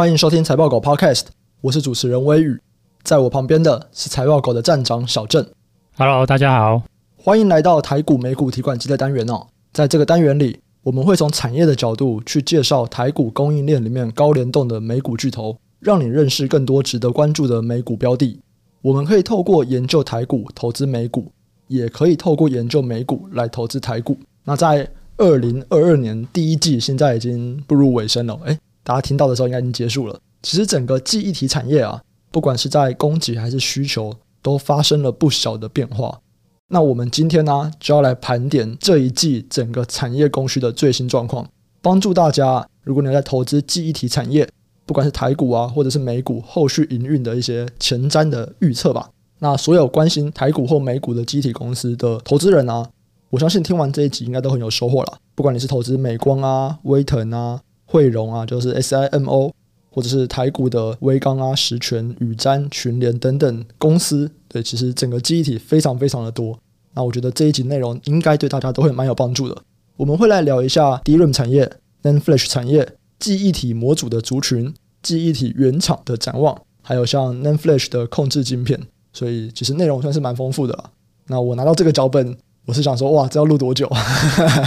欢迎收听财报狗 Podcast，我是主持人微雨，在我旁边的是财报狗的站长小郑。Hello，大家好，欢迎来到台股美股提款机的单元哦。在这个单元里，我们会从产业的角度去介绍台股供应链里面高联动的美股巨头，让你认识更多值得关注的美股标的。我们可以透过研究台股投资美股，也可以透过研究美股来投资台股。那在二零二二年第一季现在已经步入尾声了，诶。大家听到的时候应该已经结束了。其实整个记忆体产业啊，不管是在供给还是需求，都发生了不小的变化。那我们今天呢、就要来盘点这一季整个产业供需的最新状况，帮助大家，如果你在投资记忆体产业，不管是台股啊，或者是美股后续营运的一些前瞻的预测吧。那所有关心台股或美股的记忆体公司的投资人啊，我相信听完这一集应该都很有收获了。不管你是投资美光啊、威腾啊。汇融啊，就是 SIMO，或者是台股的威刚啊、十銓、宇瞻、群联等等公司，对，其实整个记忆体非常非常的多。那我觉得这一集内容应该对大家都会蛮有帮助的。我们会来聊一下 DRAM 产业、NAND Flash 产业、记忆体模组的族群、记忆体原厂的展望，还有像 NAND Flash 的控制晶片。所以其实内容算是蛮丰富的了。那我拿到这个脚本，我是想说，哇，这要录多久？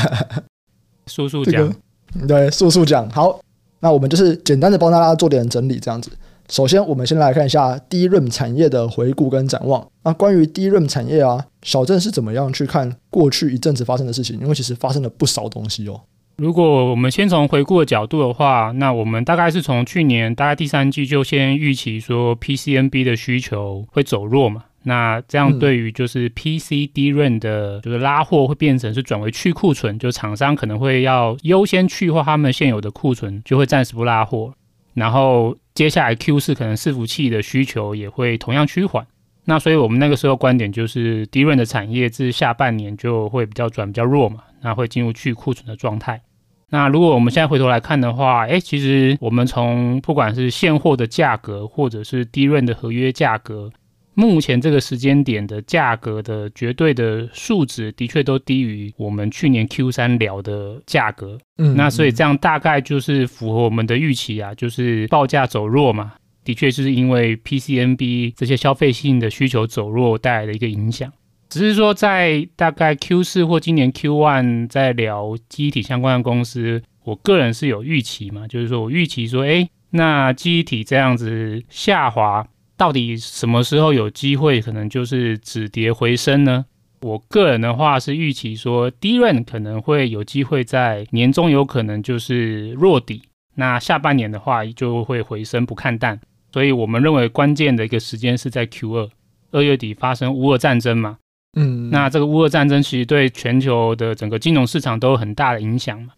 叔叔讲。对，速速讲好。那我们就是简单的帮大家做点整理，这样子。首先，我们先来看一下 DRAM 产业的回顾跟展望。那关于 DRAM 产业啊，小郑是怎么样去看过去一阵子发生的事情？因为其实发生了不少东西哦。如果我们先从回顾的角度的话，那我们大概是从去年大概第三季就先预期说 PCNB 的需求会走弱嘛。那这样对于就是 PC DRAM 的，就是拉货会变成是转为去库存，就厂商可能会要优先去化他们现有的库存，就会暂时不拉货。然后接下来 Q 四可能伺服器的需求也会同样趋缓。那所以我们那个时候观点就是 DRAM 的产业至下半年就会比较转比较弱嘛，那会进入去库存的状态。那如果我们现在回头来看的话，哎，其实我们从不管是现货的价格，或者是 DRAM 的合约价格。目前这个时间点的价格的绝对的数值，的确都低于我们去年 Q 三聊的价格。嗯，那所以这样大概就是符合我们的预期啊，就是报价走弱嘛。的确是因为 PCNB 这些消费性的需求走弱带来的一个影响。只是说在大概 Q 四或今年 Q one 在聊记忆体相关的公司，我个人是有预期嘛，就是说我预期说，哎，那记忆体这样子下滑。到底什么时候有机会可能就是止跌回升呢？我个人的话是预期说，DRAM 可能会有机会在年中有可能就是弱底，那下半年的话就会回升，不看淡。所以我们认为关键的一个时间是在 Q 二，二月底发生乌俄战争嘛。嗯，那这个乌俄战争其实对全球的整个金融市场都有很大的影响嘛。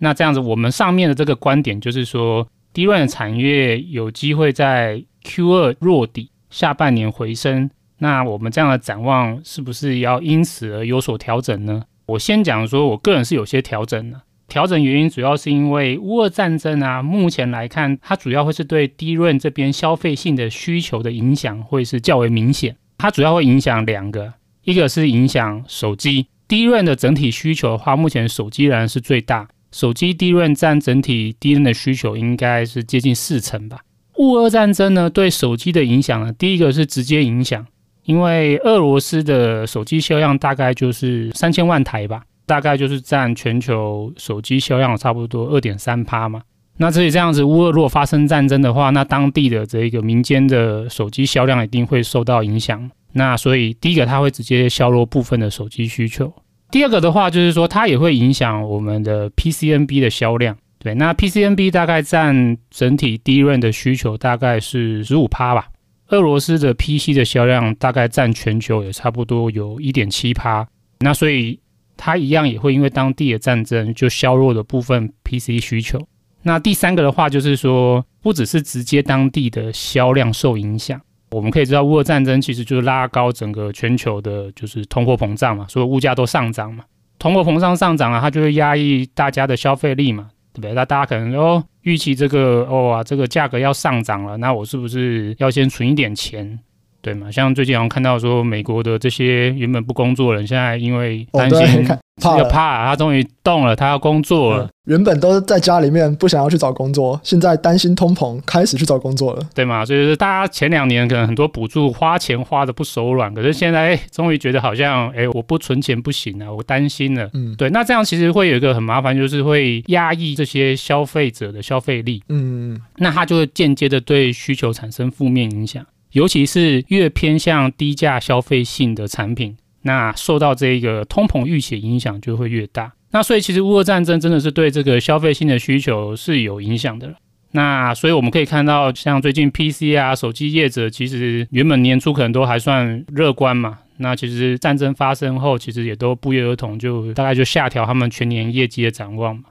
那这样子，我们上面的这个观点就是说，DRAM 的产业有机会在 Q 二弱底，下半年回升，那我们这样的展望是不是要因此而有所调整呢？我先讲说，我个人是有些调整的。调整原因主要是因为乌俄战争啊，目前来看，它主要会是对低润这边消费性的需求的影响会是较为明显。它主要会影响两个，一个是影响手机低润的整体需求的话，目前手机仍然是最大，手机低润占整体低润的需求应该是接近四成吧。乌俄战争呢，对手机的影响呢，第一个是直接影响，因为俄罗斯的手机销量大概就是三千万台吧，大概就是占全球手机销量差不多二点三趴嘛。那所以这样子，乌俄如果发生战争的话，那当地的这个民间的手机销量一定会受到影响。那所以第一个，它会直接削弱部分的手机需求；第二个的话，就是说它也会影响我们的 PCNB 的销量。对，那 PCNB 大概占整体 DRAM 的需求大概是十五趴吧。俄罗斯的 PC 的销量大概占全球也差不多有一点七趴。那所以它一样也会因为当地的战争就削弱了部分 PC 需求。那第三个的话就是说，不只是直接当地的销量受影响，我们可以知道乌俄战争其实就是拉高整个全球的就是通货膨胀嘛，所有物价都上涨嘛，通货膨胀上涨啊，它就会压抑大家的消费力嘛。对不对，那大家可能说，预期这个哦啊，这个价格要上涨了，那我是不是要先存一点钱？对嘛？像最近好像看到说，美国的这些原本不工作的人，现在因为担心、哦、怕怕，他终于动了，他要工作了、嗯。原本都在家里面不想要去找工作，现在担心通膨，开始去找工作了，对嘛？所以说大家前两年可能很多补助花钱花的不手软，可是现在终于觉得好像哎，我不存钱不行啊，我担心了。嗯，对，那这样其实会有一个很麻烦，就是会压抑这些消费者的消费力。嗯，那他就会间接的对需求产生负面影响。尤其是越偏向低价消费性的产品，那受到这个通膨预期影响就会越大。那所以其实乌俄战争真的是对这个消费性的需求是有影响的。那所以我们可以看到，像最近 PC 啊手机业者，其实原本年初可能都还算乐观嘛。那其实战争发生后，其实也都不约而同就大概就下调他们全年业绩的展望嘛。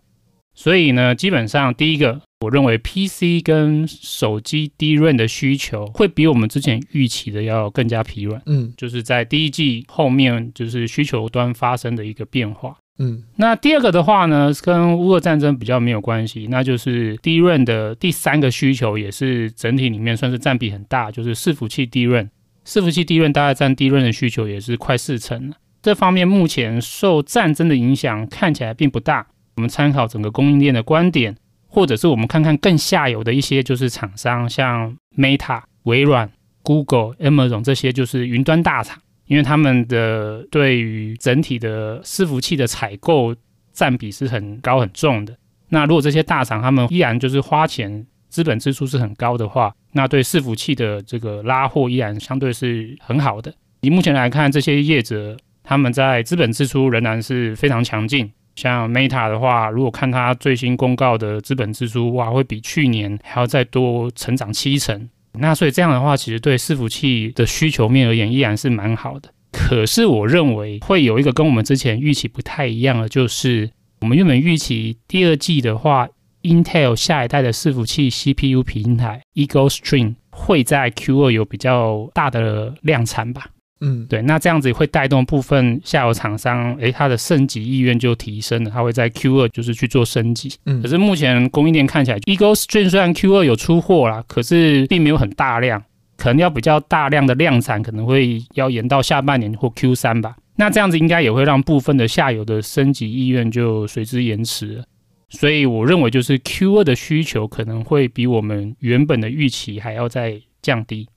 所以呢，基本上第一个。我认为 PC 跟手机 DRAM 的需求会比我们之前预期的要更加疲软，嗯，就是在第一季后面就是需求端发生的一个变化，嗯，那第二个的话呢，跟乌俄战争比较没有关系，那就是 DRAM 的第三个需求也是整体里面算是占比很大，就是伺服器 DRAM，伺服器 DRAM 大概占 DRAM 的需求也是快四成了，这方面目前受战争的影响看起来并不大，我们参考整个供应链的观点。或者是我们看看更下游的一些就是厂商，像 Meta、微软、Google、Amazon 这些就是云端大厂，因为他们的对于整体的伺服器的采购占比是很高很重的。那如果这些大厂他们依然就是花钱资本支出是很高的话，那对伺服器的这个拉货依然相对是很好的。以目前来看，这些业者他们在资本支出仍然是非常强劲。像 Meta 的话，如果看它最新公告的资本支出，哇，会比去年还要再多成长七成。那所以这样的话，其实对伺服器的需求面而言，依然是蛮好的。可是我认为会有一个跟我们之前预期不太一样的，就是我们原本预期第二季的话，Intel 下一代的伺服器 CPU 平台 Eagle Stream 会在 Q2 有比较大的量产吧。嗯，对，那这样子会带动部分下游厂商，诶，它的升级意愿就提升了，它会在 Q 二就是去做升级。嗯，可是目前供应链看起来，Eagle Stream 虽然 Q 二有出货啦，可是并没有很大量，可能要比较大量的量产，可能会要延到下半年或 Q 三吧。那这样子应该也会让部分的下游的升级意愿就随之延迟了。所以我认为就是 Q 二的需求可能会比我们原本的预期还要再降低。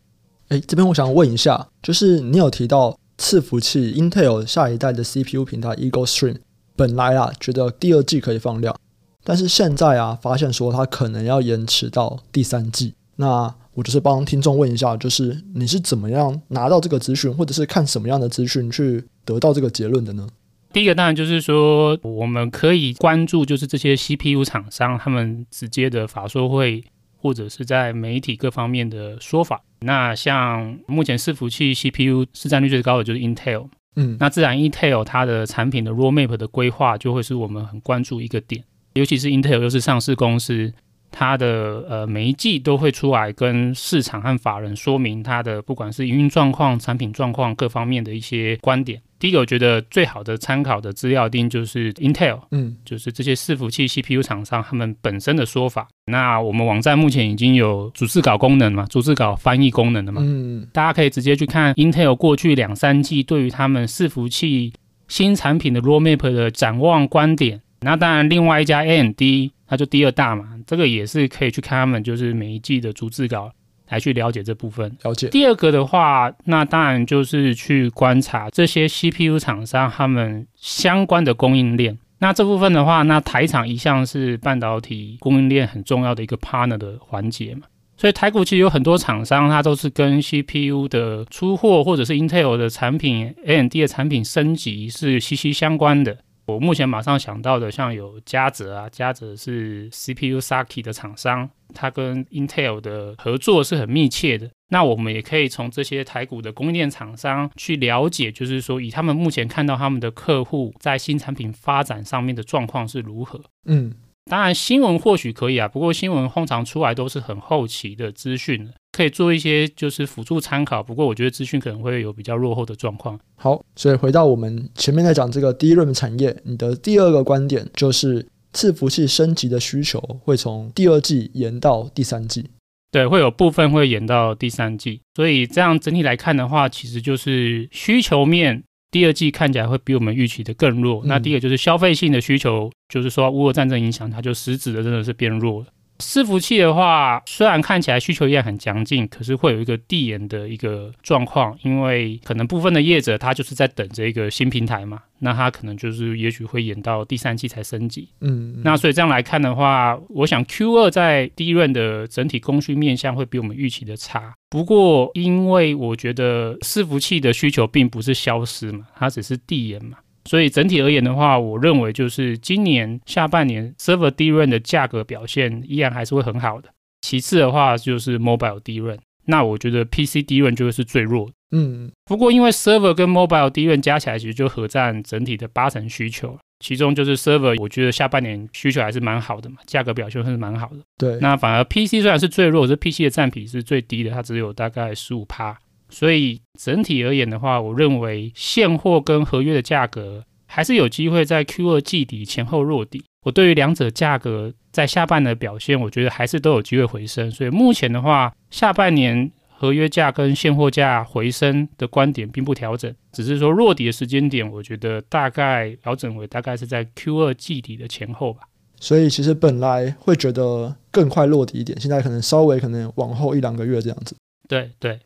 哎，这边我想问一下，就是你有提到伺服器 Intel 下一代的 CPU 平台 Eagle Stream，本来啊觉得第二季可以放量，但是现在啊发现说它可能要延迟到第三季。那我就是帮听众问一下，就是你是怎么样拿到这个资讯，或者是看什么样的资讯去得到这个结论的呢？第一个当然就是说，我们可以关注就是这些 CPU 厂商他们直接的法说会。或者是在媒体各方面的说法，那像目前伺服器 CPU 市占率最高的就是 Intel，嗯，那自然 Intel 它的产品的 Roadmap 的规划就会是我们很关注一个点，尤其是 Intel 又是上市公司，它的呃每一季都会出来跟市场和法人说明它的不管是营运状况、产品状况各方面的一些观点。第一个，我觉得最好的参考的资料，一定就是 Intel，嗯，就是这些伺服器 CPU 厂商他们本身的说法。那我们网站目前已经有逐字稿功能嘛，逐字稿翻译功能的嘛，嗯，大家可以直接去看 Intel 过去两三季对于他们伺服器新产品的 Roadmap 的展望观点。那当然，另外一家 AMD，它就第二大嘛，这个也是可以去看他们就是每一季的逐字稿。来去了解这部分。了解。第二个的话，那当然就是去观察这些 CPU 厂商他们相关的供应链。那这部分的话，那台厂一向是半导体供应链很重要的一个 partner 的环节嘛。所以台股其实有很多厂商，它都是跟 CPU 的出货或者是 Intel 的产品、AMD 的产品升级是息息相关的。我目前马上想到的，像有嘉泽啊，嘉泽是 CPU sake 的厂商，它跟 Intel 的合作是很密切的。那我们也可以从这些台股的供应链厂商去了解，就是说以他们目前看到他们的客户在新产品发展上面的状况是如何。嗯。当然，新闻或许可以啊，不过新闻通常出来都是很后期的资讯，可以做一些就是辅助参考。不过我觉得资讯可能会有比较落后的状况。好，所以回到我们前面在讲这个 DRAM 产业，你的第二个观点就是伺服器升级的需求会从第二季延到第三季。对，会有部分会延到第三季。所以这样整体来看的话，其实就是需求面第二季看起来会比我们预期的更弱。嗯、那第一个就是消费性的需求，就是说乌俄战争影响，它就实质的真的是变弱了。伺服器的话，虽然看起来需求也很强劲，可是会有一个递延的一个状况，因为可能部分的业者他就是在等这一个新平台嘛，那他可能就是也许会延到第三季才升级。嗯，嗯，那所以这样来看的话，我想 Q 二在 DRAM 的整体供需面向会比我们预期的差。不过，因为我觉得伺服器的需求并不是消失嘛，它只是递延嘛。所以整体而言的话，我认为就是今年下半年 Server DRAM 的价格表现依然还是会很好的。其次的话就是 Mobile DRAM，那我觉得 PC DRAM 就会是最弱的。嗯，不过因为 Server 跟 Mobile DRAM 加起来其实就合占整体的八成需求，其中就是 Server，我觉得下半年需求还是蛮好的嘛，价格表现还是蛮好的。对，那反而 PC 虽然是最弱，是 PC 的占比是最低的，它只有大概十五趴。所以整体而言的话，我认为现货跟合约的价格还是有机会在 Q 二季底前后落底。我对于两者价格在下半年的表现，我觉得还是都有机会回升。所以目前的话，下半年合约价跟现货价回升的观点并不调整，只是说落底的时间点，我觉得大概调整为大概是在 Q 二季底的前后吧。所以其实本来会觉得更快落底一点，现在可能稍微可能往后一两个月这样子。对对。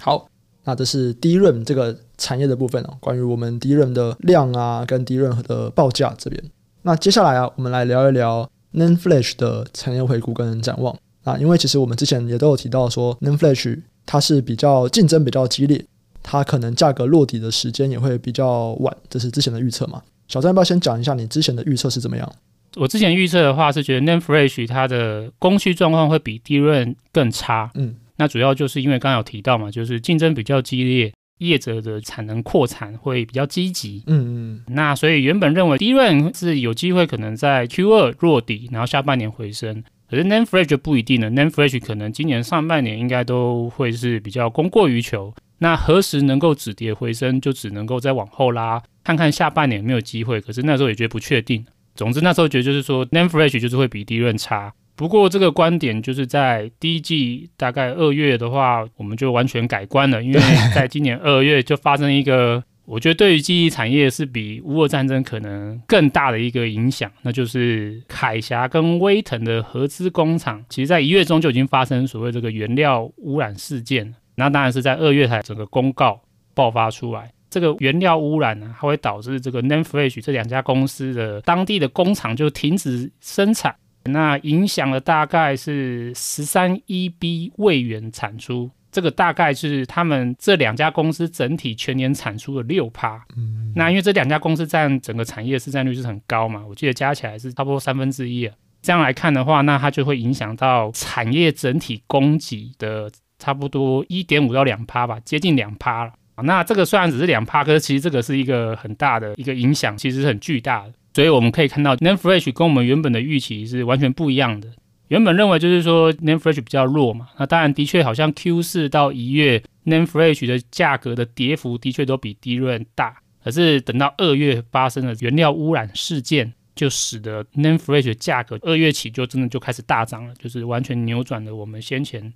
好，那这是 DRAM 这个产业的部分哦。关于我们 DRAM 的量啊，跟 DRAM 的报价这边。那接下来啊，我们来聊一聊 NAND Flash 的产业回顾跟展望。啊，因为其实我们之前也都有提到说，NAND Flash 它是比较竞争比较激烈，它可能价格落底的时间也会比较晚，这是之前的预测嘛。小张要不要先讲一下你之前的预测是怎么样？我之前预测的话是觉得 NAND Flash 它的供需状况会比 DRAM 更差。嗯。那主要就是因为刚刚有提到嘛，就是竞争比较激烈，业者的产能扩产会比较积极。嗯嗯。那所以原本认为 DRAM 是有机会可能在 Q 二落底，然后下半年回升。可是 NAND Flash 就不一定了，NAND Flash 可能今年上半年应该都会是比较供过于求。那何时能够止跌回升，就只能够再往后拉，看看下半年有没有机会。可是那时候也觉得不确定。总之那时候觉得就是说 NAND Flash 就是会比 DRAM 差。不过这个观点就是在第一季大概二月的话，我们就完全改观了，因为在今年二月就发生一个，我觉得对于记忆产业是比乌俄战争可能更大的一个影响，那就是凯霞跟威腾的合资工厂，其实在一月中就已经发生所谓这个原料污染事件，那当然是在二月才整个公告爆发出来，这个原料污染呢，它会导致这个 NAND Flash 这两家公司的当地的工厂就停止生产。那影响了大概是十三亿 B 位元产出，这个大概是他们这两家公司整体全年产出的六趴。嗯，那因为这两家公司占整个产业市占率是很高嘛，我记得加起来是差不多三分之一。这样来看的话，那它就会影响到产业整体供给的差不多一点五到两趴吧，接近两趴了。那这个虽然只是两趴，可是其实这个是一个很大的一个影响，其实是很巨大的。所以我们可以看到，NAND Flash 跟我们原本的预期是完全不一样的。原本认为就是说 NAND Flash 比较弱嘛，那当然的确好像 Q 四到一月 NAND Flash 的价格的跌幅的确都比 DRAM 大。可是等到二月发生了原料污染事件，就使得 NAND Flash 的价格二月起就真的就开始大涨了，就是完全扭转了我们先前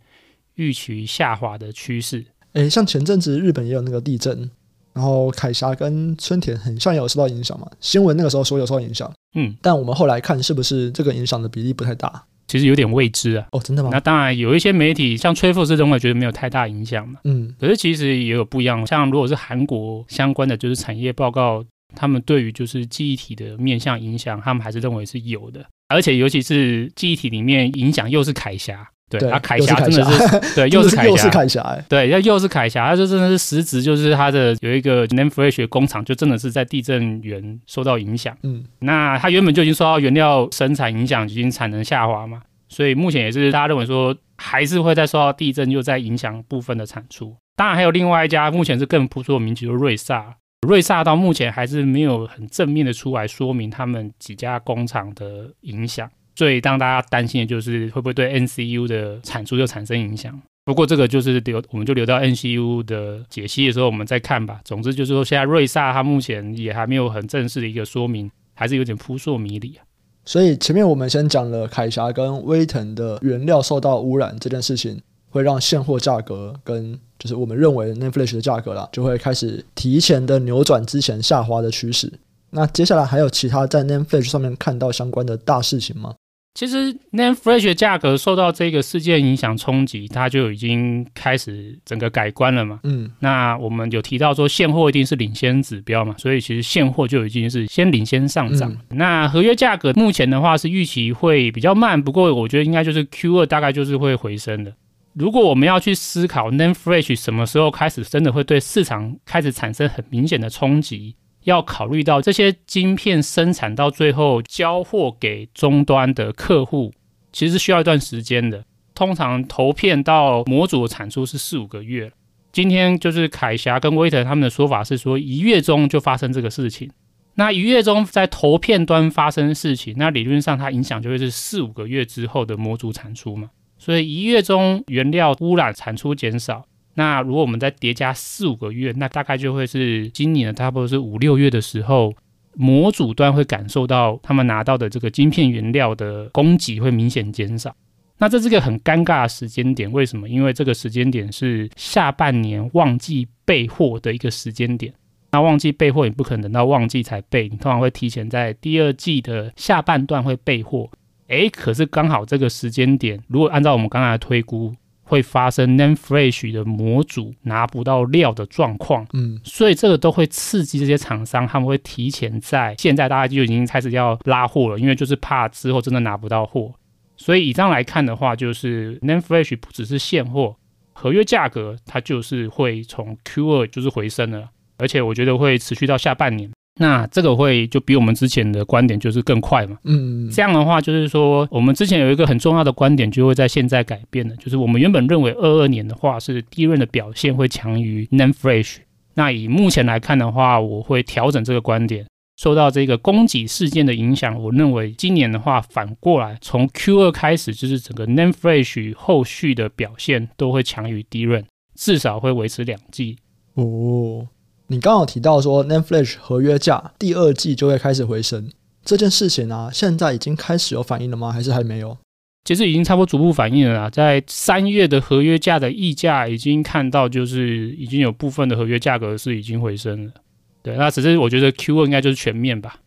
预期下滑的趋势。诶，像前阵子日本也有那个地震。然后凯霞跟春田很像也有受到影响嘛？新闻那个时候说有受到影响，嗯，但我们后来看是不是这个影响的比例不太大？其实有点未知啊。哦，真的吗？那当然有一些媒体像吹富士通会觉得没有太大影响嘛，嗯，可是其实也有不一样。像如果是韩国相关的就是产业报告，他们对于就是记忆体的面向影响，他们还是认为是有的，而且尤其是记忆体里面影响又是凯霞。对，对啊，凯霞真的是，对，又是凯霞，又是凯霞，欸，对，要又是凯霞，它就真的是实质就是它的有一个 Name Fresh 工厂，就真的是在地震源受到影响。嗯，那它原本就已经受到原料生产影响，已经产能下滑嘛，所以目前也是大家认为说，还是会再受到地震，又在影响部分的产出。当然还有另外一家，目前是更不出名，就是瑞萨。瑞萨到目前还是没有很正面的出来说明他们几家工厂的影响。最让大家担心的就是会不会对 NCU 的产出就产生影响。不过这个就是留，我们就留到 NCU 的解析的时候我们再看吧。总之就是说，现在瑞萨它目前也还没有很正式的一个说明，还是有点扑朔迷离啊。所以前面我们先讲了凯霞跟威腾的原料受到污染这件事情，会让现货价格跟就是我们认为 NAND Flash 的价格啦，就会开始提前的扭转之前下滑的趋势。那接下来还有其他在 NAND Flash 上面看到相关的大事情吗？其实 Name Fresh 的价格受到这个事件影响冲击，它就已经开始整个改观了嘛。嗯，那我们有提到说现货一定是领先指标嘛，所以其实现货就已经是先领先上涨。嗯、那合约价格目前的话是预期会比较慢，不过我觉得应该就是 Q 二大概就是会回升的。如果我们要去思考 Name Fresh 什么时候开始真的会对市场开始产生很明显的冲击？要考虑到这些晶片生产到最后交货给终端的客户，其实是需要一段时间的。通常投片到模组的产出是四五个月。今天就是凯霞跟威腾他们的说法是说，一月中就发生这个事情。那一月中在投片端发生事情，那理论上它影响就会是四五个月之后的模组产出嘛。所以一月中原料污染产出减少。那如果我们再叠加四五个月，那大概就会是今年差不多是五六月的时候，模组端会感受到他们拿到的这个晶片原料的供给会明显减少。那这是个很尴尬的时间点，为什么？因为这个时间点是下半年旺季备货的一个时间点。那旺季备货你不可能等到旺季才备，你通常会提前在第二季的下半段会备货。诶，可是刚好这个时间点，如果按照我们刚才的推估。会发生 Name Flash 的模组拿不到料的状况，嗯，所以这个都会刺激这些厂商，他们会提前在现在大家就已经开始要拉货了，因为就是怕之后真的拿不到货。所以以这样来看的话，就是 Name Flash 不只是现货，合约价格它就是会从 Q 二就是回升了，而且我觉得会持续到下半年。那这个会就比我们之前的观点就是更快嘛，嗯，这样的话就是说，我们之前有一个很重要的观点就会在现在改变了，就是我们原本认为二二年的话是 DRAM 的表现会强于 Nan Fresh 那以目前来看的话，我会调整这个观点，受到这个供给事件的影响，我认为今年的话反过来从 Q 二开始，就是整个 n a n f r e s h 后续的表现都会强于 DRAM，至少会维持两季。哦。你刚好提到说，Nanflash 合约价第二季就会开始回升，这件事情啊，现在已经开始有反应了吗？还是还没有？其实已经差不多逐步反应了啦，在三月的合约价的溢价已经看到，就是已经有部分的合约价格是已经回升了。对，那只是我觉得 Q2 应该就是全面吧。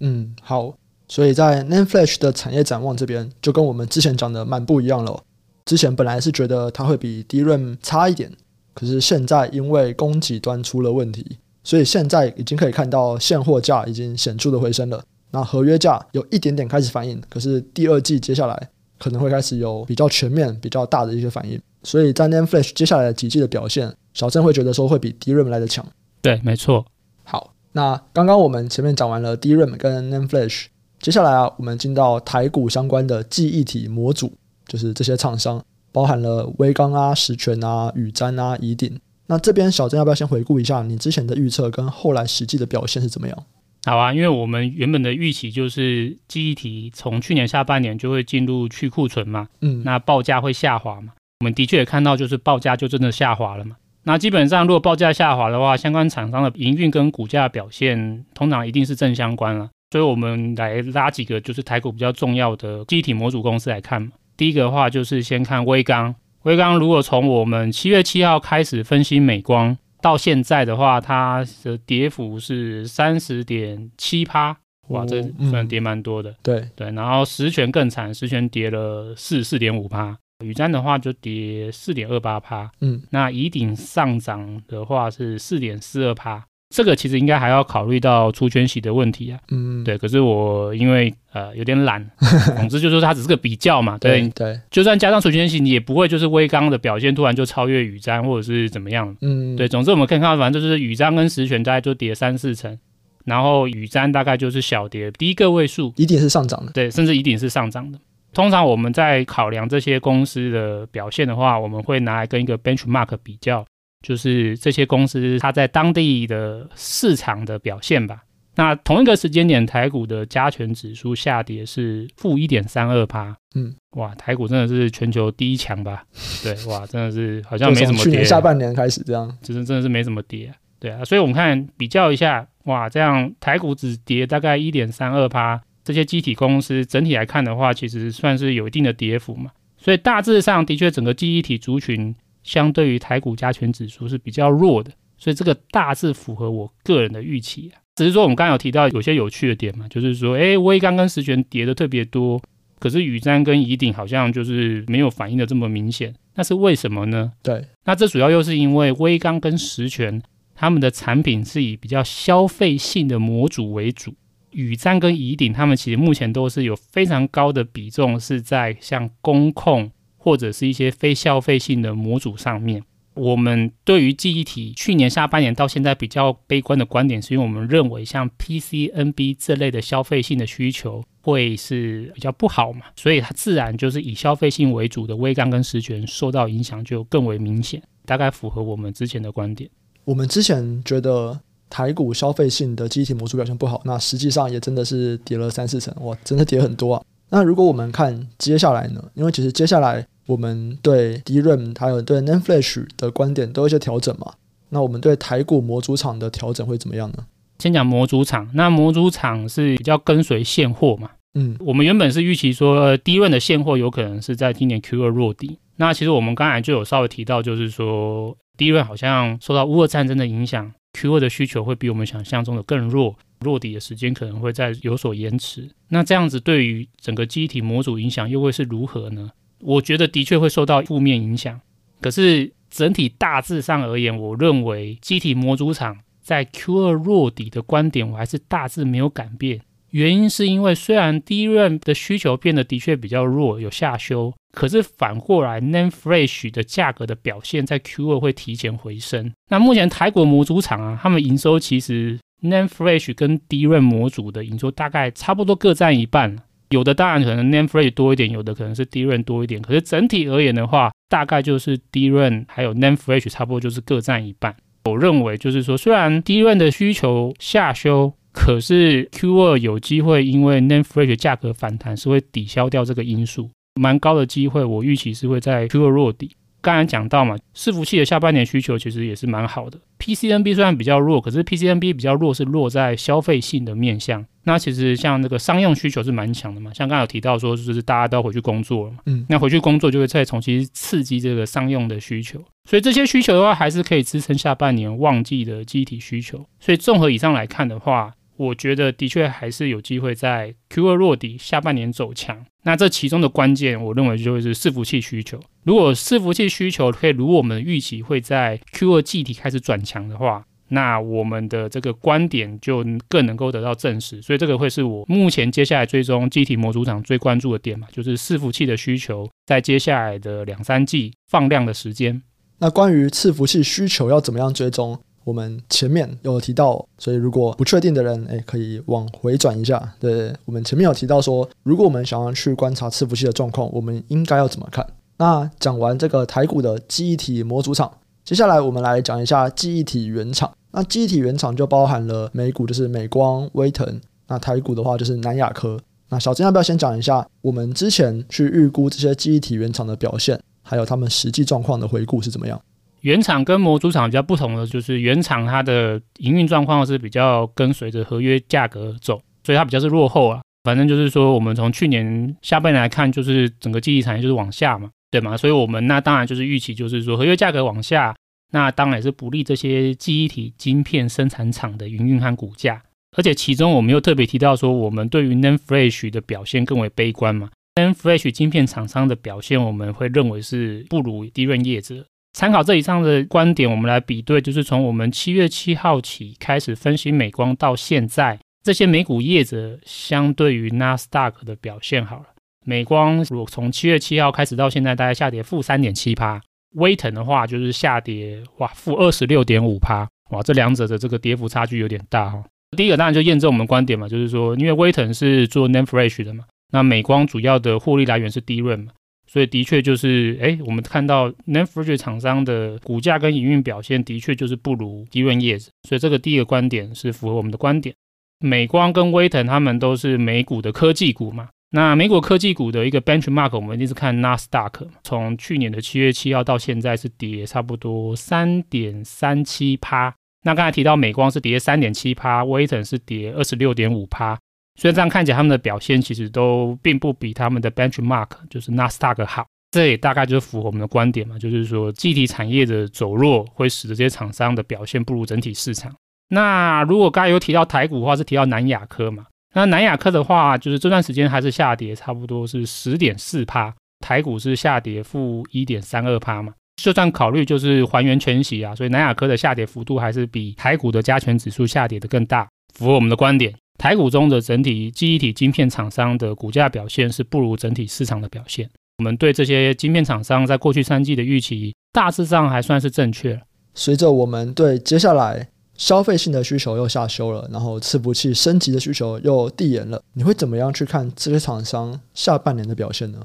嗯，好，所以在 Nanflash 的产业展望这边，就跟我们之前讲的蛮不一样了。之前本来是觉得它会比 DRAM 差一点。可是现在因为供给端出了问题，所以现在已经可以看到现货价已经显著的回升了。那合约价有一点点开始反应，可是第二季接下来可能会开始有比较全面、比较大的一些反应。所以在 NAND Flash 接下来的几季的表现，小郑会觉得说会比 DRAM 来的强。对，没错。好，那刚刚我们前面讲完了 DRAM 跟 NAND Flash，接下来啊，我们进到台股相关的记忆体模组，就是这些厂商。包含了威刚啊、石泉啊、雨瞻啊、宜鼎。那这边小郑要不要先回顾一下你之前的预测跟后来实际的表现是怎么样？好啊，因为我们原本的预期就是记忆体从去年下半年就会进入去库存嘛，嗯，那报价会下滑嘛。我们的确也看到，就是报价就真的下滑了嘛。那基本上如果报价下滑的话，相关厂商的营运跟股价表现通常一定是正相关了。所以我们来拉几个就是台股比较重要的记忆体模组公司来看嘛。第一个的话就是先看微刚，微刚如果从我们七月七号开始分析美光到现在的话，它的跌幅是三十点七趴，哇，这算跌蛮多的。嗯、对。对，然后十全更惨，十全跌了四四点五趴，宇瞻的话就跌四点二八趴，嗯，那乙鼎上涨的话是四点四二趴。这个其实应该还要考虑到除权息的问题啊，嗯，对。可是我因为呃有点懒，总之就是说它只是个比较嘛，对对。对就算加上除权息，你也不会就是威刚的表现突然就超越宇瞻或者是怎么样，嗯，对。总之我们可以看到，反正就是宇瞻跟石泉大概就跌三四成，然后宇瞻大概就是小跌低个位数，一定是上涨的，对，甚至一定是上涨的。通常我们在考量这些公司的表现的话，我们会拿来跟一个 benchmark 比较。就是这些公司它在当地的市场的表现吧。那同一个时间点，台股的加权指数下跌是负一点三二趴。嗯，哇，台股真的是全球第一强吧？对，哇，真的是好像没什么跌。去年下半年开始这样，就是真的是没什么跌啊。对啊，所以我们看比较一下，哇，这样台股只跌大概一点三二趴，这些记忆体公司整体来看的话，其实算是有一定的跌幅嘛。所以大致上的确，整个记忆体族群相对于台股加权指数是比较弱的。所以这个大致符合我个人的预期啊。只是说我们刚刚有提到有些有趣的点嘛，就是说，哎，微刚跟十銓跌的特别多，可是宇瞻跟宜鼎好像就是没有反应的这么明显。那是为什么呢？对，那这主要又是因为微刚跟十銓他们的产品是以比较消费性的模组为主。宇瞻跟宜鼎，他们其实目前都是有非常高的比重是在像工控或者是一些非消费性的模组上面。我们对于记忆体去年下半年到现在比较悲观的观点，是因为我们认为像 PCNB 这类的消费性的需求会是比较不好嘛，所以它自然就是以消费性为主的威刚跟实权受到影响就更为明显，大概符合我们之前的观点。我们之前觉得。台股消费性的记忆体模组表现不好，那实际上也真的是跌了三四成，哇，真的跌很多啊。那如果我们看接下来呢？因为其实接下来我们对 DRAM 还有对 NAND Flash 的观点都有一些调整嘛。那我们对台股模组厂的调整会怎么样呢？先讲模组厂，那模组厂是比较跟随现货嘛。嗯，我们原本是预期说 DRAM 的现货有可能是在今年 Q 二落底。那其实我们刚才就有稍微提到，就是说 DRAM 好像受到乌俄战争的影响。Q2 的需求会比我们想象中的更弱，落底的时间可能会再有所延迟。那这样子对于整个机体模组影响又会是如何呢？我觉得的确会受到负面影响。可是整体大致上而言，我认为机体模组厂在 Q2 落底的观点，我还是大致没有改变。原因是因为虽然 DRAM 的需求变得的确比较弱，有下修。可是反过来，NAND Flash 的价格的表现在 Q2 会提前回升。那目前台国模组厂啊，他们营收其实 NAND Flash 跟 DRAM 模组的营收大概差不多各占一半。有的当然可能 NAND Flash 多一点，有的可能是 DRAM 多一点。可是整体而言的话，大概就是 DRAM 还有 NAND Flash 差不多就是各占一半。我认为就是说，虽然 DRAM 的需求下修，可是 Q2 有机会因为 NAND Flash 价格反弹是会抵消掉这个因素。蛮高的机会，我预期是会在 Q2 落底。刚才讲到嘛，伺服器的下半年需求其实也是蛮好的。PCNB 虽然比较弱，可是 PCNB 比较弱是落在消费性的面向。那其实像那个商用需求是蛮强的嘛，像刚才有提到说，就是大家都要回去工作了嘛，嗯，那回去工作就会再重新刺激这个商用的需求。所以这些需求的话，还是可以支撑下半年旺季的记忆体需求。所以综合以上来看的话，我觉得的确还是有机会在 Q2 落底，下半年走强。那这其中的关键，我认为就会是伺服器需求。如果伺服器需求可以如我们预期会在 Q2 记忆体开始转强的话，那我们的这个观点就更能够得到证实。所以这个会是我目前接下来追踪机体模组厂最关注的点嘛，就是伺服器的需求在接下来的两三季放量的时间。那关于伺服器需求要怎么样追踪？我们前面有提到，所以如果不确定的人，诶，可以往回转一下。对，我们前面有提到说，如果我们想要去观察伺服器的状况，我们应该要怎么看？那讲完这个台股的记忆体模组厂，接下来我们来讲一下记忆体原厂。那记忆体原厂就包含了美股，就是美光、威腾；那台股的话就是南亚科。那小金要不要先讲一下我们之前去预估这些记忆体原厂的表现，还有他们实际状况的回顾是怎么样？原厂跟模组厂比较不同的就是，原厂它的营运状况是比较跟随着合约价格走，所以它比较是落后啊。反正就是说，我们从去年下半年来看，就是整个记忆产业就是往下嘛，对吗？所以我们那当然就是预期，就是说合约价格往下，那当然是不利这些记忆体晶片生产厂的营运和股价。而且其中我们又特别提到说，我们对于 Nan Flash 的表现更为悲观嘛 Nan Flash 晶片厂商的表现，我们会认为是不如 DRAM 业者。参考这以上的观点，我们来比对，就是从我们七月七号起开始分析美光到现在，这些美股业者相对于纳斯达克的表现好了。美光如果从七月七号开始到现在，大概下跌负三点七趴，威腾的话就是下跌哇负二十六点五趴，哇这两者的这个跌幅差距有点大哈。第一个当然就验证我们观点嘛，就是说因为威腾是做 NAND Flash 的嘛，那美光主要的获利来源是 DRAM 嘛。所以的确就是，哎，我们看到 NAND Flash 厂商的股价跟营运表现的确就是不如 DRAM 业者，所以这个第一个观点是符合我们的观点。美光跟威腾他们都是美股的科技股嘛，那美股科技股的一个 benchmark 我们一定是看纳斯达克，从去年的七月七号到现在是跌差不多三点三七趴。那刚才提到美光是跌三点七趴，威腾是跌二十六点五趴。所以这样看起来他们的表现其实都并不比他们的 benchmark 就是纳斯达克好。这也大概就是符合我们的观点嘛，就是说记忆体产业的走弱会使得这些厂商的表现不如整体市场。那如果刚才有提到台股的话，是提到南亚科嘛？那南亚科的话，就是这段时间还是下跌，差不多是十点四趴，台股是下跌负一点三二趴嘛。就算考虑就是还原全息啊，所以南亚科的下跌幅度还是比台股的加权指数下跌的更大，符合我们的观点。台股中的整体记忆体晶片厂商的股价表现是不如整体市场的表现。我们对这些晶片厂商在过去三季的预期，大致上还算是正确。随着我们对接下来消费性的需求又下修了，然后伺服器升级的需求又递延了，你会怎么样去看这些厂商下半年的表现呢？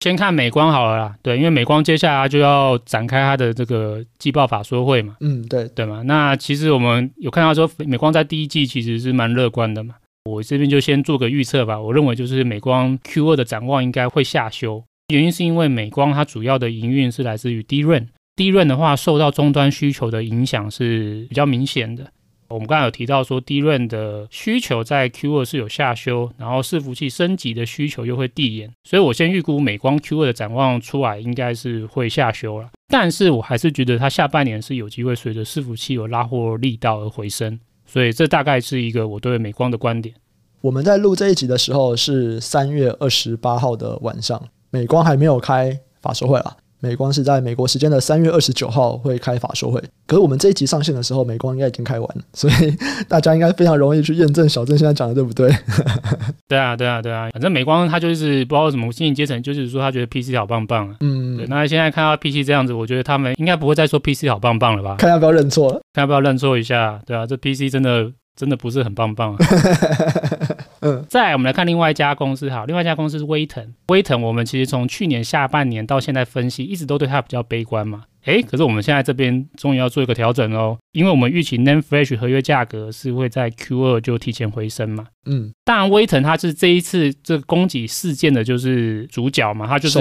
先看美光好了啦，对，因为美光接下来就要展开它的这个季报法说会嘛，嗯，对，对嘛。那其实我们有看到说，美光在第一季其实是蛮乐观的嘛。我这边就先做个预测吧，我认为就是美光 Q 二的展望应该会下修。原因是因为美光它主要的营运是来自于 DRAM，DRAM 的话受到终端需求的影响是比较明显的。我们刚才有提到说低润的需求在 Q2 是有下修，然后伺服器升级的需求又会递延，所以我先预估美光 Q2 的展望出来应该是会下修了。但是我还是觉得它下半年是有机会随着伺服器有拉货力道而回升，所以这大概是一个我对美光的观点。我们在录这一集的时候是三月二十八号的晚上。美光还没有开法说会啊，美光是在美国时间的三月二十九号会开法说会。可是我们这一集上线的时候，美光应该已经开完了，所以大家应该非常容易去验证小郑现在讲的对不对？对啊，对啊，对啊，反正美光他就是不知道为什么经济阶层，就是说他觉得 PC 好棒棒啊。嗯，对。那现在看到 PC 这样子，我觉得他们应该不会再说 PC 好棒棒了吧？看要不要认错了？看要不要认错一下？对啊，这 PC 真的真的不是很棒棒啊。嗯，再来我们来看另外一家公司哈，另外一家公司是威腾。威腾我们其实从去年下半年到现在分析，一直都对它比较悲观嘛。诶，可是我们现在这边终于要做一个调整哦，因为我们预期 NAND Flash 合约价格是会在 Q 二就提前回升嘛。嗯，当然威腾它是这一次这个供给事件的就是主角嘛，它就是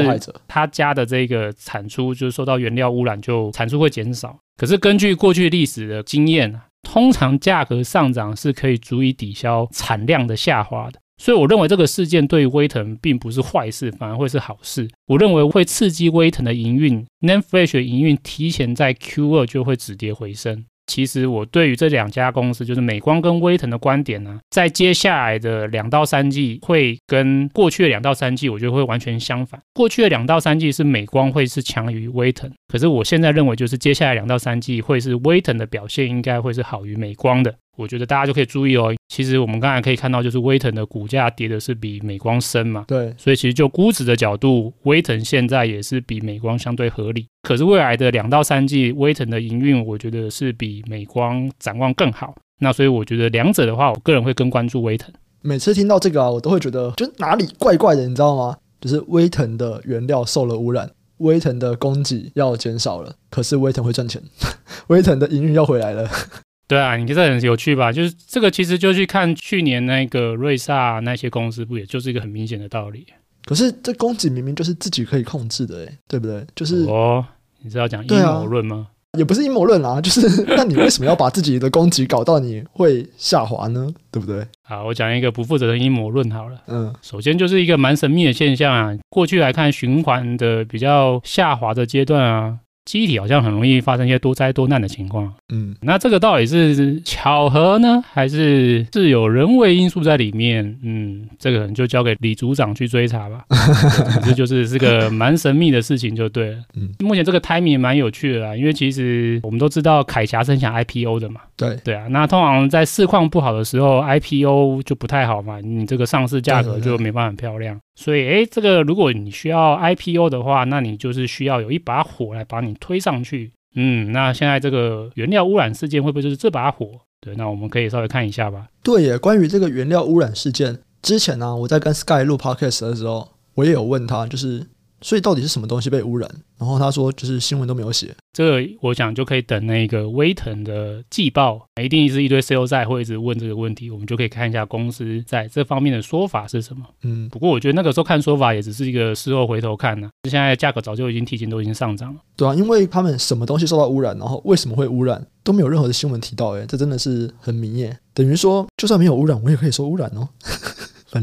他家的这个产出就是受到原料污染，就产出会减少。可是根据过去历史的经验啊。通常价格上涨是可以足以抵消产量的下滑的，所以我认为这个事件对于威腾并不是坏事，反而会是好事。我认为会刺激威腾的营运，NAND Flash 的营运提前在 Q 二就会止跌回升。其实我对于这两家公司，就是美光跟威腾的观点呢，在接下来的两到三季会跟过去的两到三季，我觉得会完全相反。过去的两到三季是美光会是强于威腾，可是我现在认为就是接下来两到三季会是威腾的表现应该会是好于美光的。我觉得大家就可以注意哦。其实我们刚才可以看到，就是威腾的股价跌的是比美光深嘛。对。所以其实就估值的角度，威腾现在也是比美光相对合理。可是未来的两到三季，威腾的营运，我觉得是比美光展望更好。那所以我觉得两者的话，我个人会更关注威腾。每次听到这个啊，我都会觉得就哪里怪怪的，你知道吗？就是威腾的原料受了污染，威腾的供给要减少了，可是威腾会赚钱，威腾的营运要回来了。对啊，你觉得很有趣吧？就是这个，其实就去看去年那个瑞萨那些公司，不也就是一个很明显的道理？可是这供给明明就是自己可以控制的，哎，对不对？就是哦，你是要讲阴谋论吗？也不是阴谋论啊，就是那你为什么要把自己的供给搞到你会下滑呢？对不对？好，我讲一个不负责的阴谋论好了。嗯，首先就是一个蛮神秘的现象啊，过去来看循环的比较下滑的阶段啊。记忆体好像很容易发生一些多灾多难的情况，嗯，那这个到底是巧合呢，还是是有人为因素在里面？嗯，这个就交给李组长去追查吧。这就是是个蛮神秘的事情，就对了。嗯，目前这个 timing 也蛮有趣的啦，因为其实我们都知道凯霞是很想 IPO 的嘛。对对啊，那通常在市况不好的时候，IPO 就不太好嘛，你这个上市价格就没办法很漂亮。所以，诶，这个如果你需要 IPO 的话，那你就是需要有一把火来把你推上去。嗯，那现在这个原料污染事件会不会就是这把火？对，那我们可以稍微看一下吧。对耶，关于这个原料污染事件，之前呢、我在跟 Sky 录 Podcast 的时候，我也有问他，就是。所以到底是什么东西被污染？然后他说就是新闻都没有写。这个我想就可以等那个威腾的季报，一定是一堆 sales 在会一直问这个问题，我们就可以看一下公司在这方面的说法是什么。嗯，不过我觉得那个时候看说法也只是一个事后回头看呢、啊。现在价格早就已经提前都已经上涨了。对啊，因为他们什么东西受到污染，然后为什么会污染，都没有任何的新闻提到。诶，这真的是很明耶。等于说就算没有污染，我也可以说污染哦。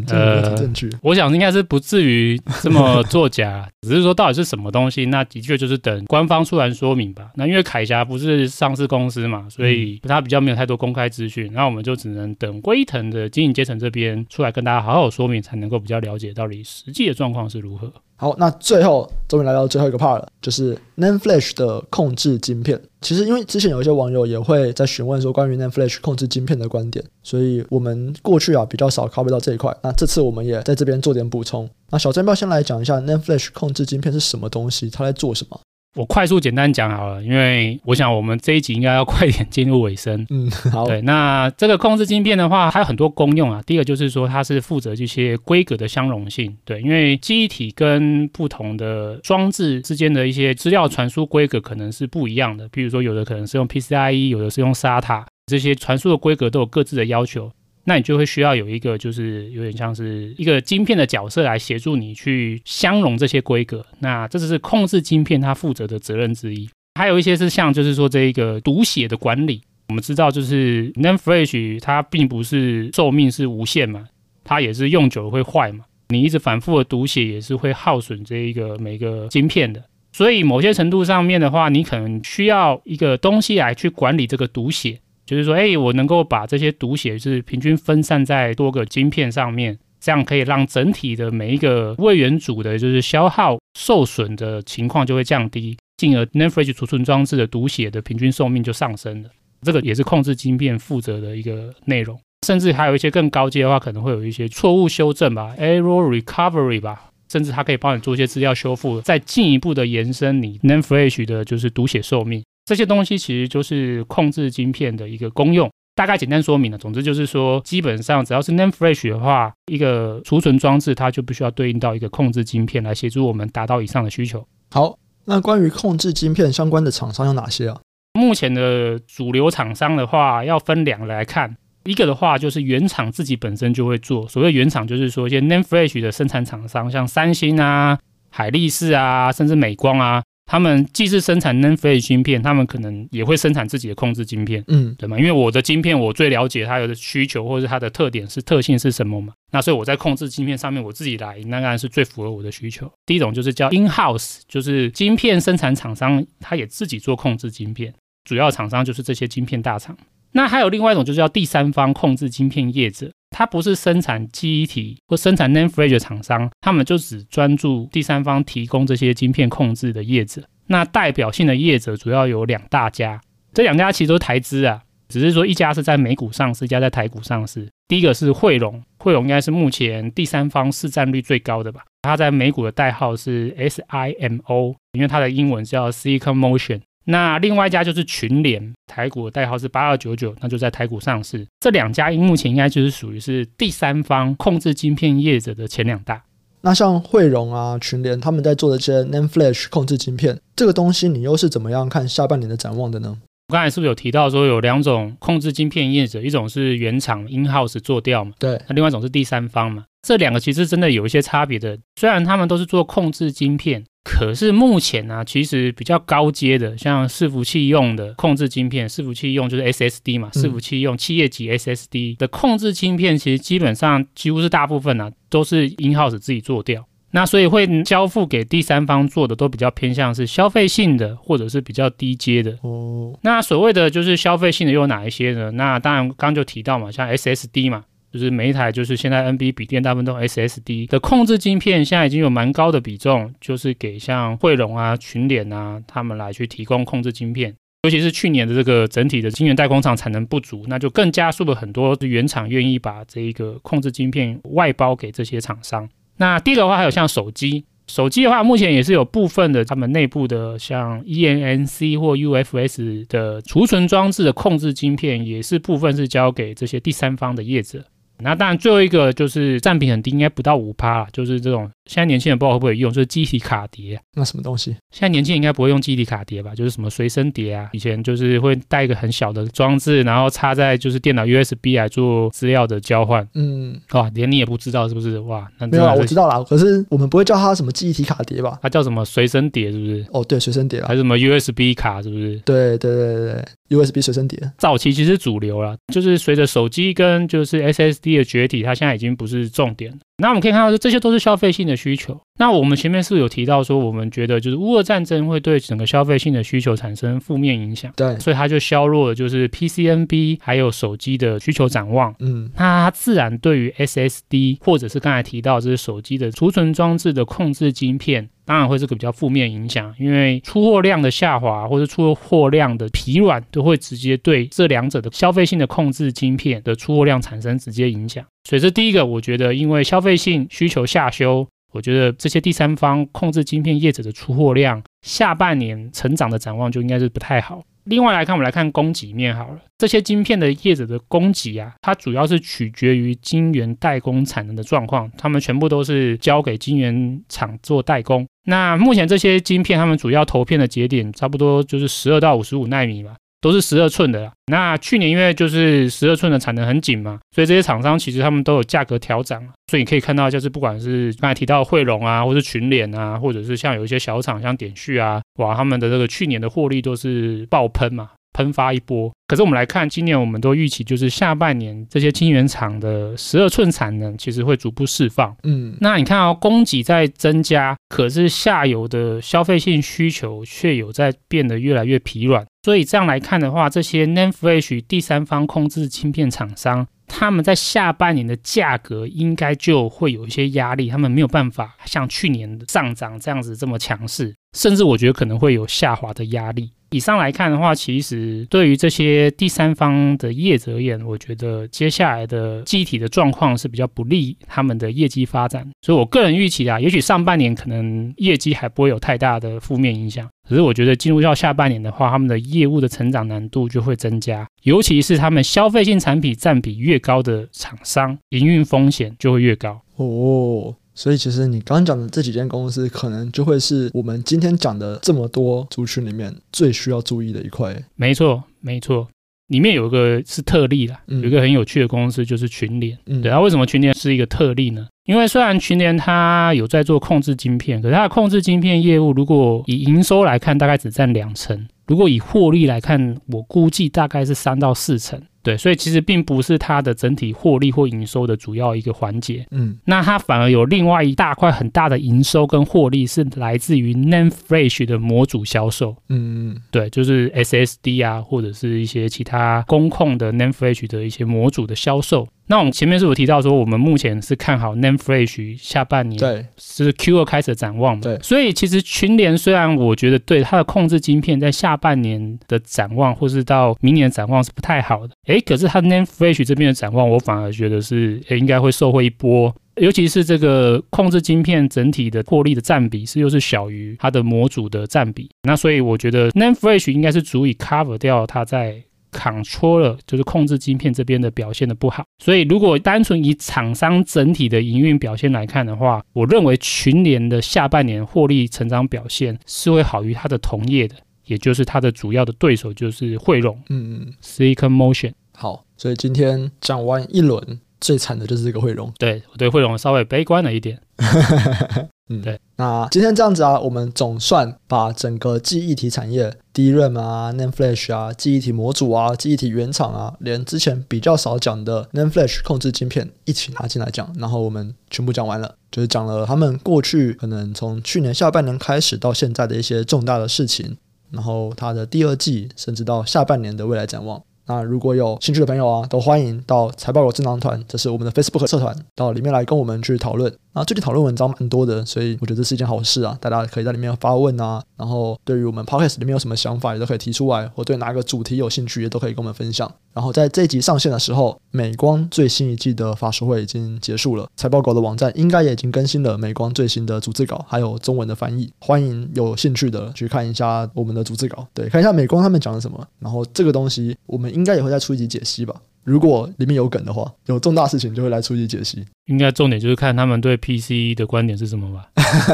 呃。我想应该是不至于这么 作假，只是说到底是什么东西，那的确就是等官方出来说明吧。那因为凯霞不是上市公司嘛，所以它比较没有太多公开资讯，那我们就只能等威腾的经营阶层这边出来跟大家好好说明，才能够比较了解到底实际的状况是如何。好，那最后终于来到最后一个 part 了，就是 NAND Flash 的控制晶片。其实因为之前有一些网友也会在询问说关于 NAND Flash 控制晶片的观点，所以我们过去啊比较少 cover 到这一块。那这次我们也在这边做点补充。那小詹要先来讲一下 NAND Flash 控制晶片是什么东西，它在做什么？我快速简单讲好了，因为我想我们这一集应该要快点进入尾声。嗯，好。对，那这个控制晶片的话，它有很多功用啊。第一个就是说，它是负责这些规格的相容性。对，因为记忆体跟不同的装置之间的一些资料传输规格可能是不一样的。比如说，有的可能是用 PCIe，有的是用 SATA，这些传输的规格都有各自的要求。那你就会需要有一个，就是有点像是一个晶片的角色来协助你去相容这些规格。那这只是控制晶片它负责的责任之一。还有一些是像，就是说这一个读写的管理。我们知道，就是 NAND Flash 它并不是寿命是无限嘛，它也是用久了会坏嘛。你一直反复的读写也是会耗损这一个每个晶片的。所以某些程度上面的话，你可能需要一个东西来去管理这个读写。就是说，哎，我能够把这些读写是平均分散在多个晶片上面，这样可以让整体的每一个位元组的，就是消耗受损的情况就会降低，进而 NAND Flash 储存装置的读写的平均寿命就上升了。这个也是控制晶片负责的一个内容，甚至还有一些更高阶的话，可能会有一些错误修正吧，error recovery 吧，甚至它可以帮你做一些资料修复，再进一步的延伸你 NAND Flash 的就是读写寿命。这些东西其实就是控制晶片的一个功用，大概简单说明了。总之就是说，基本上只要是 NAND Flash 的话，一个储存装置它就必须要对应到一个控制晶片来协助我们达到以上的需求。好，那关于控制晶片相关的厂商有哪些啊？目前的主流厂商的话，要分两个来看，一个的话就是原厂自己本身就会做，所谓原厂就是说一些 NAND Flash 的生产厂商，像三星啊、海力士啊，甚至美光啊。他们既是生产 NAND Flash 芯片，他们可能也会生产自己的控制晶片，嗯，对吗？因为我的晶片我最了解它的需求或者是它的特点是特性是什么嘛，那所以我在控制晶片上面我自己来，那当然是最符合我的需求。第一种就是叫 In House，就是晶片生产厂商，他也自己做控制晶片，主要厂商就是这些晶片大厂。那还有另外一种就是叫第三方控制晶片业者。它不是生产记忆体或生产 NAND Flash 的厂商，他们就只专注第三方提供这些晶片控制的业者。那代表性的业者主要有两大家，这两家其实都是台资啊，只是说一家是在美股上市，一家在台股上市。第一个是慧荣，慧荣应该是目前第三方市占率最高的吧？它在美股的代号是 SIMO，因为它的英文叫 Silicon Motion。那另外一家就是群联，台股的代号是八二九九，那就在台股上市。这两家目前应该就是属于是第三方控制晶片业者的前两大。那像汇荣啊、群联他们在做的这些 NAND Flash 控制晶片，这个东西你又是怎么样看下半年的展望的呢？我刚才是不是有提到说有两种控制晶片业者，一种是原厂 In House 做掉嘛？对。那另外一种是第三方嘛？这两个其实真的有一些差别的，虽然他们都是做控制晶片。可是目前呢、啊，其实比较高阶的，像伺服器用的控制晶片，伺服器用就是 SSD 嘛，伺服器用企业级 SSD 的控制晶片，其实基本上几乎是大部分呢、啊，都是 in-house 自己做掉。那所以会交付给第三方做的，都比较偏向是消费性的，或者是比较低阶的。哦，那所谓的就是消费性的又有哪一些呢？那当然刚刚就提到嘛，像 SSD 嘛。就是每一台，就是现在 NB 笔电大部分都 SSD 的控制晶片，现在已经有蛮高的比重，就是给像汇荣啊、群联啊他们来去提供控制晶片。尤其是去年的这个整体的晶圆代工厂产能不足，那就更加速了很多原厂愿意把这一个控制晶片外包给这些厂商。那第二个的话，还有像手机，手机的话，目前也是有部分的他们内部的像 E N N C 或 UFS 的储存装置的控制晶片，也是部分是交给这些第三方的业者。那当然，最后一个就是占比很低，应该不到五趴，就是这种现在年轻人不知道会不会用，就是记忆体卡碟。那什么东西？现在年轻人应该不会用记忆体卡碟吧？就是什么随身碟啊？以前就是会带一个很小的装置，然后插在就是电脑 USB 来做资料的交换。嗯，哇，连你也不知道是不是？哇，那没有啊，我知道啦。可是我们不会叫它什么记忆体卡碟吧？它叫什么随身碟？是不是？哦，对，随身碟啊。还是什么 USB 卡？是不是？对对对对对，USB 随身碟。早期其实主流了，就是随着手机跟就是 SSD 的崛起，它现在已经不是重点了。那我们可以看到，这些都是消费性的需求。那我们前面是不是有提到说，我们觉得就是乌俄战争会对整个消费性的需求产生负面影响？对，所以它就削弱了就是 PCNB 还有手机的需求展望。嗯，那它自然对于 SSD 或者是刚才提到这是手机的储存装置的控制晶片，当然会是个比较负面影响，因为出货量的下滑或者出货量的疲软，都会直接对这两者的消费性的控制晶片的出货量产生直接影响。所以这第一个，我觉得因为消费性需求下修，我觉得这些第三方控制晶片业者的出货量下半年成长的展望就应该是不太好。另外来看，我们来看供给面好了，这些晶片的业者的供给啊，它主要是取决于晶圆代工产能的状况，他们全部都是交给晶圆厂做代工。那目前这些晶片，他们主要投片的节点差不多就是十二到五十五纳米嘛。都是十二寸的啦。那去年因为就是十二寸的产能很紧嘛，所以这些厂商其实他们都有价格调涨。所以你可以看到，就是不管是刚才提到汇龙啊，或是群联啊，或者是像有一些小厂像点序啊，哇，他们的这个去年的获利都是爆喷嘛。喷发一波，可是我们来看，今年我们都预期就是下半年这些晶圆厂的十二寸产能其实会逐步释放。嗯，那你看哦，供给在增加，可是下游的消费性需求却有在变得越来越疲软。所以这样来看的话，这些 NAND Flash 第三方控制芯片厂商，他们在下半年的价格应该就会有一些压力，他们没有办法像去年的上涨这样子这么强势，甚至我觉得可能会有下滑的压力。以上来看的话，其实对于这些第三方的业者而言，我觉得接下来的记忆体的状况是比较不利他们的业绩发展。所以我个人预期啊，也许上半年可能业绩还不会有太大的负面影响，可是我觉得进入到下半年的话，他们的业务的成长难度就会增加，尤其是他们消费性产品占比越高的厂商，营运风险就会越高。哦。所以，其实你刚刚讲的这几间公司，可能就会是我们今天讲的这么多族群里面最需要注意的一块。没错，没错，里面有一个是特例啦，有一个很有趣的公司就是群联。嗯，对，那为什么群联是一个特例呢？因为虽然群联它有在做控制晶片，可是它的控制晶片业务，如果以营收来看，大概只占两成；如果以获利来看，我估计大概是三到四成。对，所以其实并不是它的整体获利或营收的主要一个环节，嗯，那它反而有另外一大块很大的营收跟获利是来自于 Name Flash 的模组销售，嗯嗯，对，就是 SSD 啊，或者是一些其他工控的 Name Flash 的一些模组的销售。那我们前面是有提到说，我们目前是看好 Name Flash 下半年对是 Q 二开始的展望嘛？对，所以其实群联虽然我觉得对它的控制晶片在下半年的展望，或是到明年的展望是不太好的，诶，可是它 Name Flash 这边的展望，我反而觉得是诶应该会受惠一波，尤其是这个控制晶片整体的获利的占比是又是小于它的模组的占比，那所以我觉得 NAND Flash 应该是足以 cover 掉它在。Controller 就是控制晶片这边的表现的不好，所以如果单纯以厂商整体的营运表现来看的话，我认为群联的下半年获利成长表现是会好于它的同业的，也就是它的主要的对手就是汇荣，嗯嗯，Silicon Motion。好，所以今天讲完一轮，最惨的就是这个汇荣，对，我对汇荣稍微悲观了一点。嗯，对。那今天这样子啊，我们总算把整个记忆体产业，DRAM 啊、NAND Flash 啊、记忆体模组啊、记忆体原厂啊，连之前比较少讲的 NAND Flash 控制晶片一起拿进来讲，然后我们全部讲完了，就是讲了他们过去可能从去年下半年开始到现在的一些重大的事情，然后它的第二季甚至到下半年的未来展望。那如果有兴趣的朋友啊，都欢迎到财报有智囊团，这是我们的 Facebook 社团，到里面来跟我们去讨论。啊，最近讨论文章蛮多的，所以我觉得这是一件好事啊！大家可以在里面发问啊，然后对于我们 Podcast 里面有什么想法，也都可以提出来，或对哪个主题有兴趣，也都可以跟我们分享。然后在这一集上线的时候，美光最新一季的法说会已经结束了，财报狗的网站应该也已经更新了美光最新的逐字稿，还有中文的翻译，欢迎有兴趣的去看一下我们的逐字稿，对，看一下美光他们讲了什么。然后这个东西我们应该也会再出一集解析吧。如果里面有梗的话，有重大事情就会来出一解析。应该重点就是看他们对 PC 的观点是什么吧？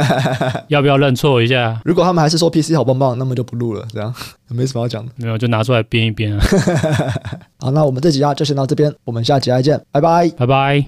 要不要认错一下？如果他们还是说 PC 好棒棒，那么就不录了，这样 没什么要讲的。没有，就拿出来编一编啊。好，那我们这集啊就先到这边，我们下集再见，拜拜，拜拜。